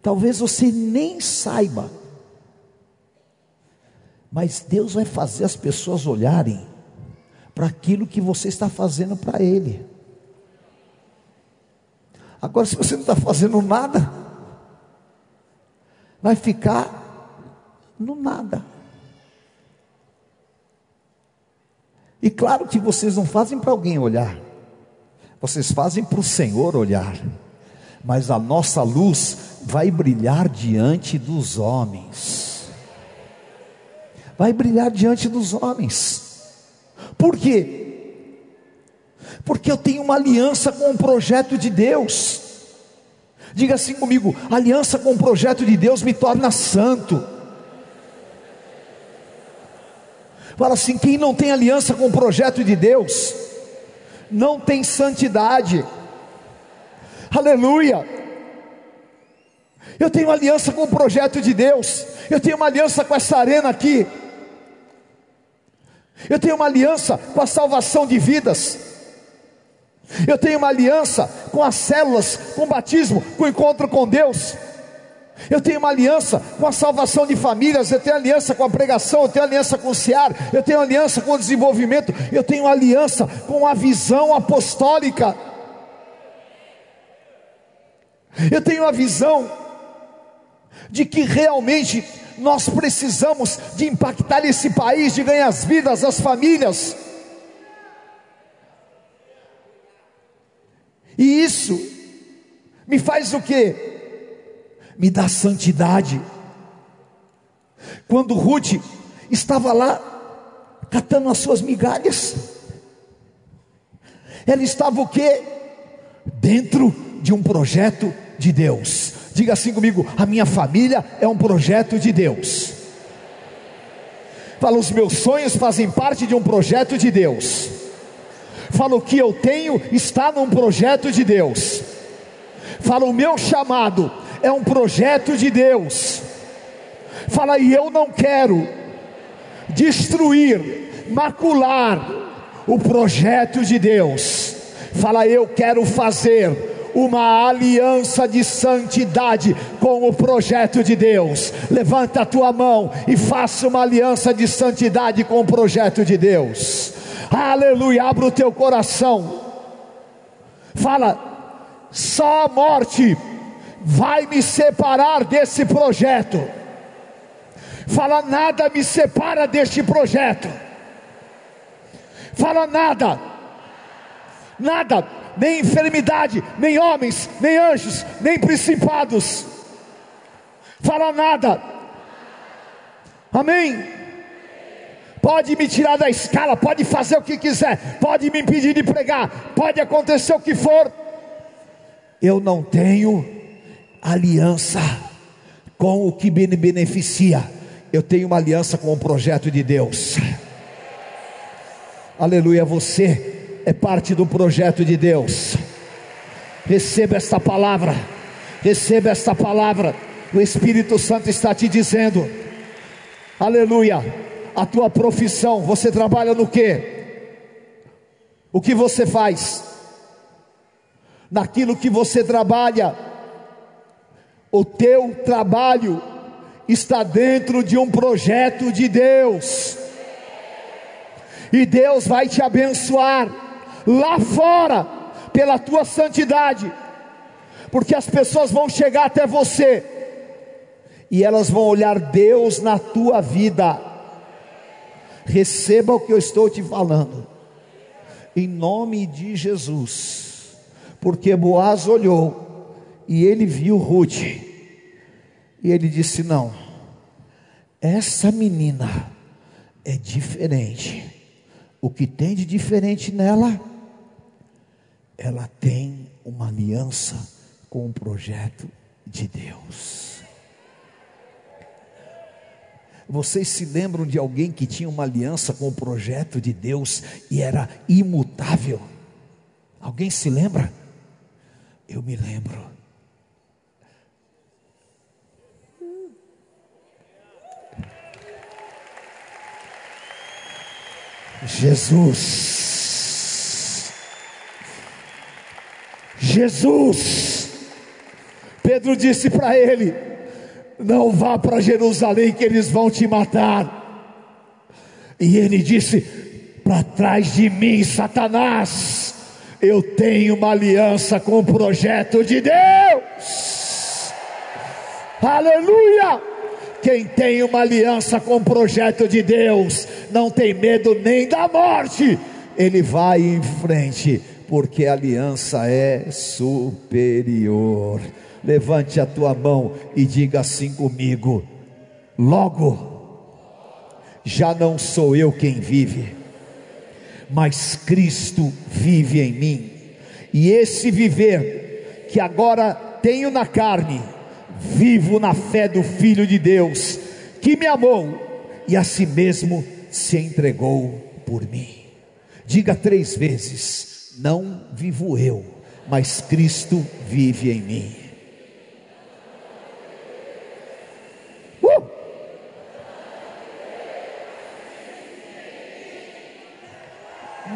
Talvez você nem saiba, mas Deus vai fazer as pessoas olharem para aquilo que você está fazendo para Ele. Agora, se você não está fazendo nada, vai ficar no nada. E claro que vocês não fazem para alguém olhar, vocês fazem para o Senhor olhar, mas a nossa luz vai brilhar diante dos homens. Vai brilhar diante dos homens. Por quê? Porque eu tenho uma aliança com o projeto de Deus. Diga assim comigo: aliança com o projeto de Deus me torna santo. Fala assim: quem não tem aliança com o projeto de Deus, não tem santidade. Aleluia. Eu tenho aliança com o projeto de Deus. Eu tenho uma aliança com essa arena aqui. Eu tenho uma aliança com a salvação de vidas. Eu tenho uma aliança com as células, com o batismo, com o encontro com Deus. Eu tenho uma aliança com a salvação de famílias, eu tenho aliança com a pregação, eu tenho aliança com o CIAR, eu tenho aliança com o desenvolvimento, eu tenho aliança com a visão apostólica. Eu tenho a visão de que realmente nós precisamos de impactar esse país, de ganhar as vidas, as famílias. E isso me faz o que? Me dá santidade. Quando Ruth estava lá catando as suas migalhas, ela estava o que? Dentro de um projeto de Deus. Diga assim comigo: a minha família é um projeto de Deus. Fala, os meus sonhos fazem parte de um projeto de Deus. Fala, o que eu tenho está num projeto de Deus. Fala, o meu chamado é um projeto de Deus. Fala, e eu não quero destruir, macular o projeto de Deus. Fala, eu quero fazer uma aliança de santidade com o projeto de Deus. Levanta a tua mão e faça uma aliança de santidade com o projeto de Deus. Aleluia, abra o teu coração. Fala, só a morte vai me separar desse projeto. Fala, nada me separa deste projeto. Fala, nada, nada nem enfermidade, nem homens, nem anjos, nem principados. Fala nada. Amém. Pode me tirar da escala, pode fazer o que quiser, pode me impedir de pregar, pode acontecer o que for. Eu não tenho aliança com o que me beneficia. Eu tenho uma aliança com o projeto de Deus. Aleluia, você é parte do projeto de Deus. Receba esta palavra, receba esta palavra. O Espírito Santo está te dizendo, aleluia. A tua profissão, você trabalha no que? O que você faz? Naquilo que você trabalha, o teu trabalho está dentro de um projeto de Deus, e Deus vai te abençoar lá fora, pela tua santidade, porque as pessoas vão chegar até você e elas vão olhar Deus na tua vida. Receba o que eu estou te falando, em nome de Jesus, porque Boaz olhou e ele viu Ruth, e ele disse: Não, essa menina é diferente. O que tem de diferente nela? ela tem uma aliança com o projeto de Deus. Vocês se lembram de alguém que tinha uma aliança com o projeto de Deus e era imutável? Alguém se lembra? Eu me lembro. Jesus Jesus. Pedro disse para ele: Não vá para Jerusalém, que eles vão te matar. E ele disse: Para trás de mim, Satanás, eu tenho uma aliança com o projeto de Deus. Aleluia! Quem tem uma aliança com o projeto de Deus, não tem medo nem da morte, ele vai em frente porque a aliança é superior. Levante a tua mão e diga assim comigo: logo, já não sou eu quem vive, mas Cristo vive em mim, e esse viver que agora tenho na carne, vivo na fé do Filho de Deus, que me amou e a si mesmo se entregou por mim. Diga três vezes: não vivo eu, mas Cristo vive em mim. Uh!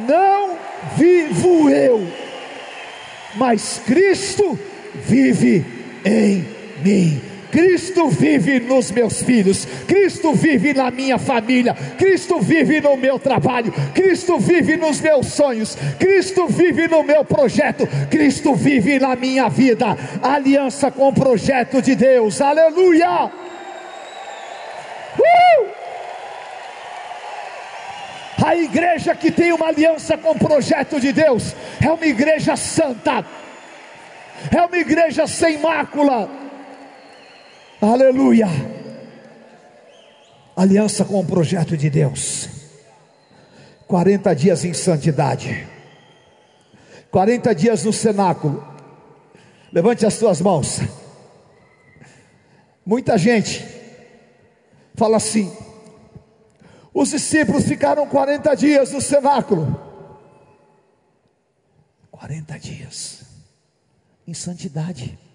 Não vivo eu, mas Cristo vive em mim mim. Cristo vive nos meus filhos, Cristo vive na minha família, Cristo vive no meu trabalho, Cristo vive nos meus sonhos, Cristo vive no meu projeto, Cristo vive na minha vida. Aliança com o projeto de Deus, aleluia! Uh! A igreja que tem uma aliança com o projeto de Deus é uma igreja santa, é uma igreja sem mácula Aleluia. Aliança com o projeto de Deus. 40 dias em santidade. 40 dias no cenáculo. Levante as suas mãos. Muita gente fala assim: os discípulos ficaram 40 dias no cenáculo. 40 dias em santidade.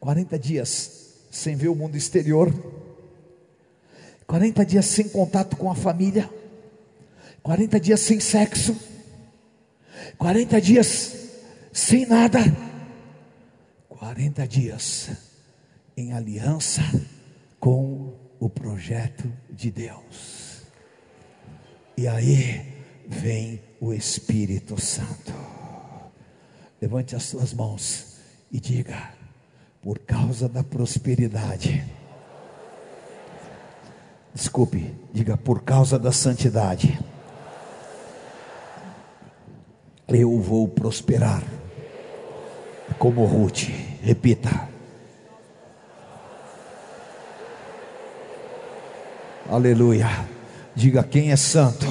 40 dias sem ver o mundo exterior. 40 dias sem contato com a família. 40 dias sem sexo. 40 dias sem nada. 40 dias em aliança com o projeto de Deus. E aí vem o Espírito Santo. Levante as suas mãos e diga: por causa da prosperidade. Desculpe, diga por causa da santidade. Eu vou prosperar. Como Ruth, repita. Aleluia. Diga quem é santo.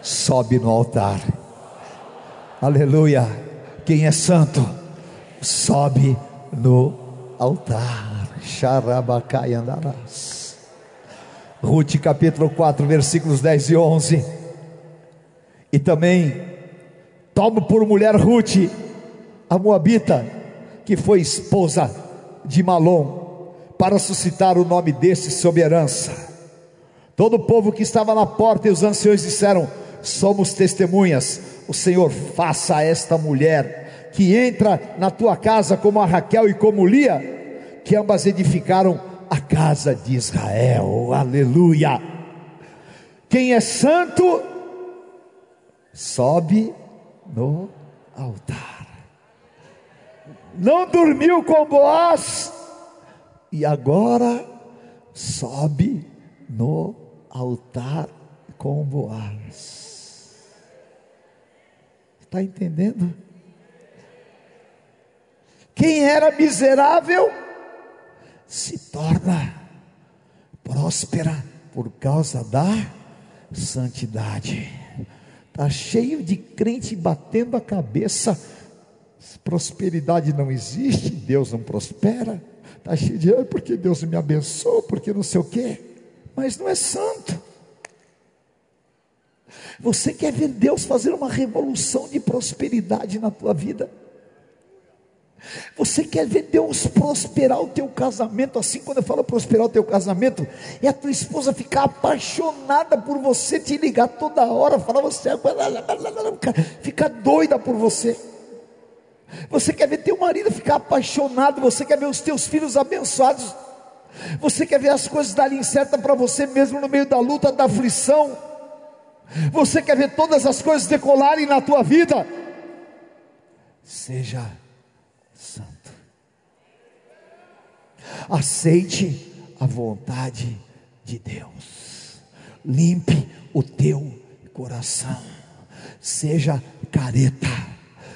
Sobe no altar. Aleluia. Quem é santo, sobe no altar. Xarabacai andarás. Ruth capítulo 4, versículos 10 e 11. E também tomo por mulher Ruth, a Moabita, que foi esposa de Malom para suscitar o nome desse sob herança. Todo o povo que estava na porta e os anciões disseram: Somos testemunhas. O Senhor faça a esta mulher que entra na tua casa como a Raquel e como Lia, que ambas edificaram a casa de Israel. Aleluia. Quem é santo sobe no altar. Não dormiu com Boaz, e agora sobe no altar com Boaz. Está entendendo? Quem era miserável se torna próspera por causa da santidade. Está cheio de crente batendo a cabeça. Prosperidade não existe, Deus não prospera está cheio de, porque Deus me abençoou, porque não sei o quê, mas não é santo. Você quer ver Deus fazer uma revolução de prosperidade na tua vida? Você quer ver Deus prosperar o teu casamento? Assim, quando eu falo prosperar o teu casamento, é a tua esposa ficar apaixonada por você, te ligar toda hora, falar você, ficar doida por você. Você quer ver teu marido ficar apaixonado, você quer ver os teus filhos abençoados, você quer ver as coisas darem certo para você mesmo no meio da luta, da aflição. Você quer ver todas as coisas decolarem na tua vida? Seja santo. Aceite a vontade de Deus. Limpe o teu coração. Seja careta.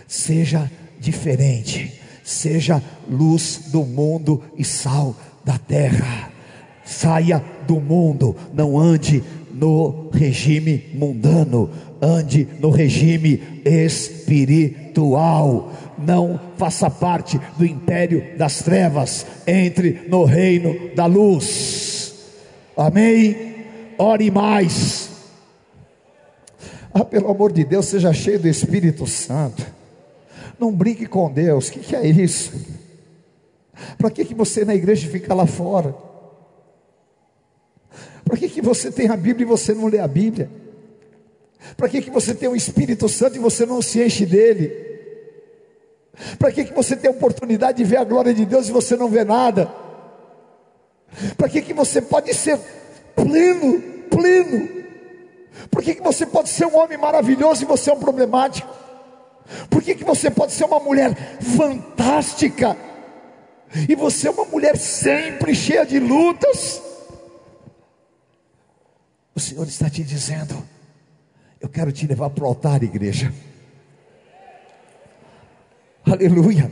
Seja diferente. Seja luz do mundo e sal da terra. Saia do mundo, não ande no regime mundano, ande no regime espiritual. Não faça parte do império das trevas, entre no reino da luz. Amém? Ore mais. Ah, pelo amor de Deus, seja cheio do Espírito Santo. Não brinque com Deus. O que, que é isso? Para que, que você na igreja fica lá fora? Para que, que você tem a Bíblia e você não lê a Bíblia? Para que, que você tem o Espírito Santo e você não se enche dele? Para que, que você tem a oportunidade de ver a glória de Deus e você não vê nada? Para que, que você pode ser pleno, pleno? Por que, que você pode ser um homem maravilhoso e você é um problemático? Por que, que você pode ser uma mulher fantástica e você é uma mulher sempre cheia de lutas? Senhor está te dizendo: Eu quero te levar para o altar, igreja. Aleluia.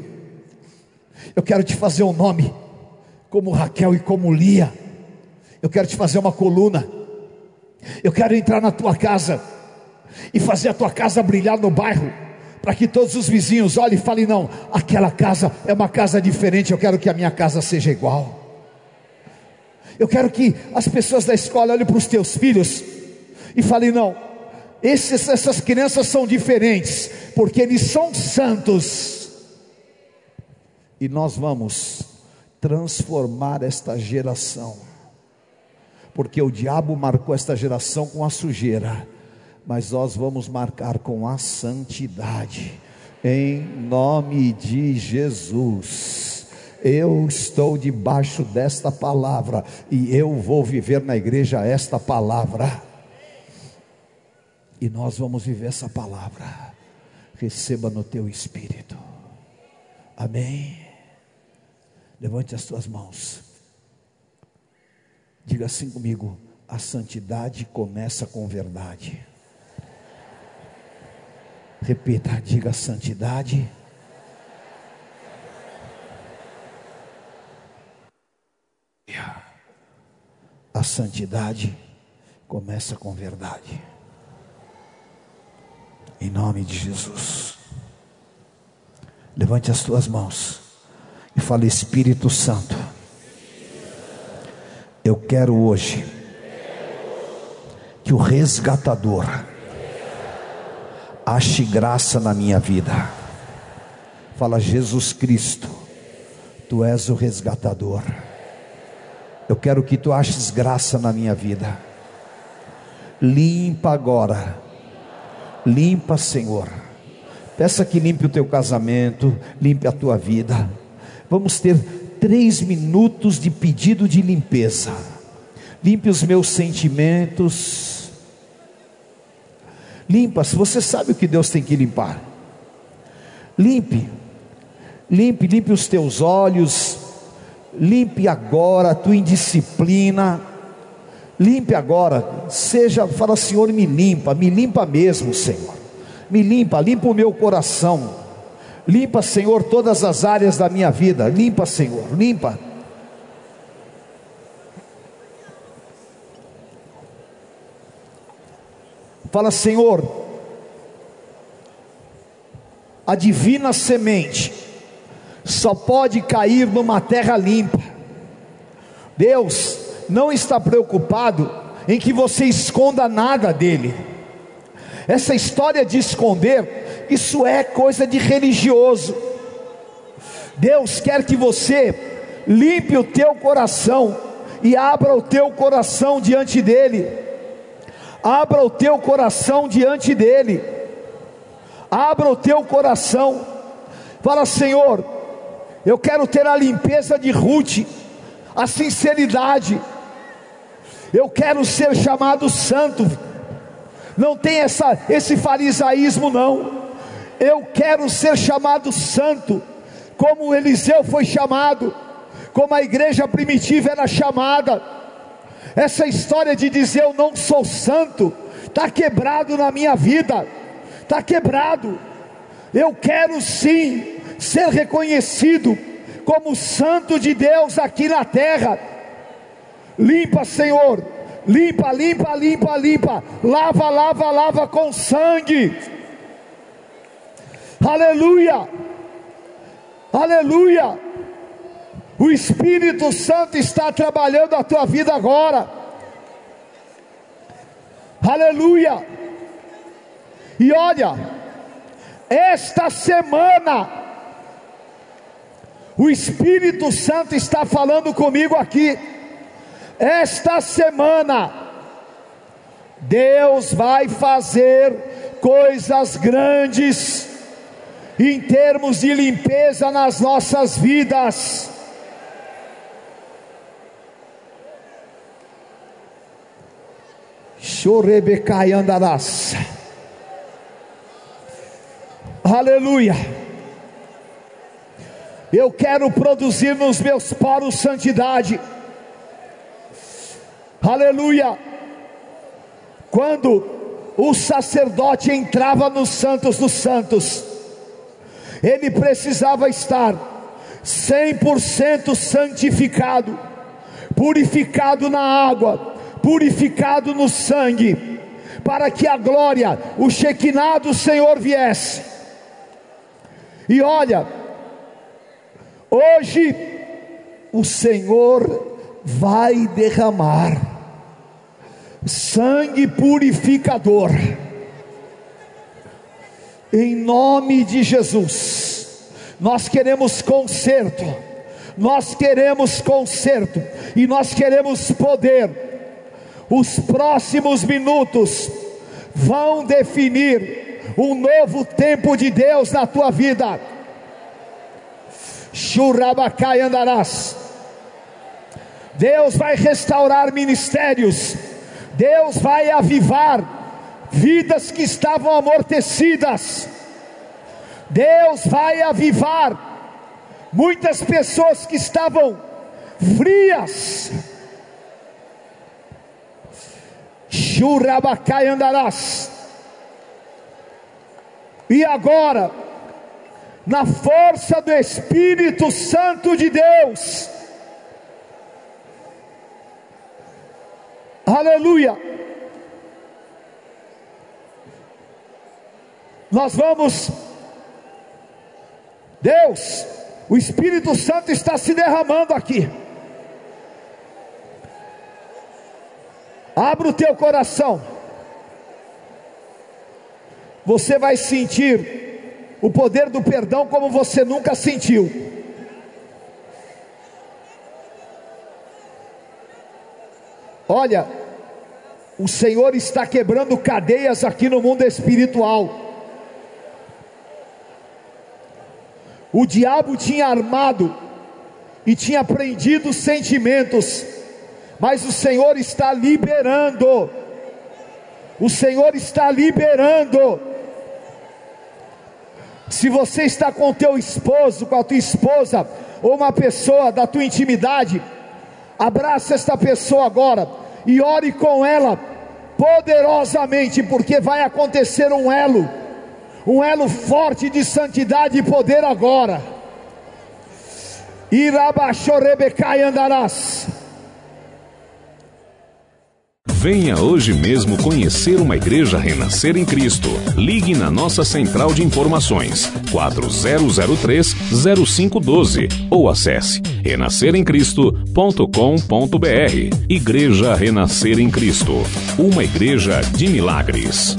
Eu quero te fazer um nome, como Raquel e como Lia. Eu quero te fazer uma coluna. Eu quero entrar na tua casa e fazer a tua casa brilhar no bairro, para que todos os vizinhos olhem e falem: não, aquela casa é uma casa diferente, eu quero que a minha casa seja igual. Eu quero que as pessoas da escola olhem para os teus filhos e falem: não, esses, essas crianças são diferentes, porque eles são santos. E nós vamos transformar esta geração, porque o diabo marcou esta geração com a sujeira mas nós vamos marcar com a santidade, em nome de Jesus. Eu estou debaixo desta palavra e eu vou viver na igreja esta palavra. E nós vamos viver essa palavra. Receba no teu espírito. Amém. Levante as tuas mãos. Diga assim comigo: a santidade começa com verdade. Repita, diga santidade. A santidade começa com verdade. Em nome de Jesus. Levante as tuas mãos e fale: Espírito Santo, eu quero hoje que o resgatador ache graça na minha vida. Fala, Jesus Cristo, tu és o resgatador. Eu quero que tu aches graça na minha vida. Limpa agora. Limpa, Senhor. Peça que limpe o teu casamento, limpe a tua vida. Vamos ter três minutos de pedido de limpeza. Limpe os meus sentimentos. Limpa, se você sabe o que Deus tem que limpar. Limpe, limpe, limpe os teus olhos, limpe agora a tua indisciplina, limpe agora, seja, fala Senhor, me limpa, me limpa mesmo, Senhor, me limpa, limpa o meu coração, limpa, Senhor, todas as áreas da minha vida, limpa, Senhor, limpa. Fala, Senhor, a divina semente só pode cair numa terra limpa. Deus não está preocupado em que você esconda nada dele. Essa história de esconder, isso é coisa de religioso. Deus quer que você limpe o teu coração e abra o teu coração diante dele. Abra o teu coração diante dEle, abra o teu coração, fala Senhor, eu quero ter a limpeza de Ruth, a sinceridade, eu quero ser chamado santo, não tem essa, esse farisaísmo não, eu quero ser chamado santo, como Eliseu foi chamado, como a igreja primitiva era chamada, essa história de dizer eu não sou santo, está quebrado na minha vida, está quebrado. Eu quero sim ser reconhecido como santo de Deus aqui na terra. Limpa, Senhor, limpa, limpa, limpa, limpa, lava, lava, lava com sangue. Aleluia, aleluia. O Espírito Santo está trabalhando a tua vida agora. Aleluia. E olha, esta semana, o Espírito Santo está falando comigo aqui. Esta semana, Deus vai fazer coisas grandes em termos de limpeza nas nossas vidas. Chorebecai andarás. Aleluia. Eu quero produzir nos meus poros santidade. Aleluia. quando o sacerdote entrava nos santos dos santos, ele precisava estar 100% santificado, purificado na água, purificado no sangue, para que a glória, o Shekinah do Senhor viesse. E olha, hoje o Senhor vai derramar sangue purificador, em nome de Jesus. Nós queremos conserto, nós queremos conserto e nós queremos poder. Os próximos minutos vão definir um novo tempo de Deus na tua vida. Churabacai andarás. Deus vai restaurar ministérios. Deus vai avivar vidas que estavam amortecidas. Deus vai avivar muitas pessoas que estavam frias. Churabacai andarás. E agora, na força do Espírito Santo de Deus, Aleluia. Nós vamos, Deus, o Espírito Santo está se derramando aqui. Abra o teu coração. Você vai sentir o poder do perdão como você nunca sentiu. Olha, o Senhor está quebrando cadeias aqui no mundo espiritual. O diabo tinha armado e tinha prendido sentimentos, mas o Senhor está liberando. O Senhor está liberando. Se você está com teu esposo, com a tua esposa, ou uma pessoa da tua intimidade, abraça esta pessoa agora e ore com ela poderosamente, porque vai acontecer um elo, um elo forte de santidade e poder agora. Irabachorebecai andarás. Venha hoje mesmo conhecer uma igreja renascer em Cristo. Ligue na nossa central de informações 4003-0512 ou acesse renasceremcristo.com.br. Igreja Renascer em Cristo. Uma igreja de milagres.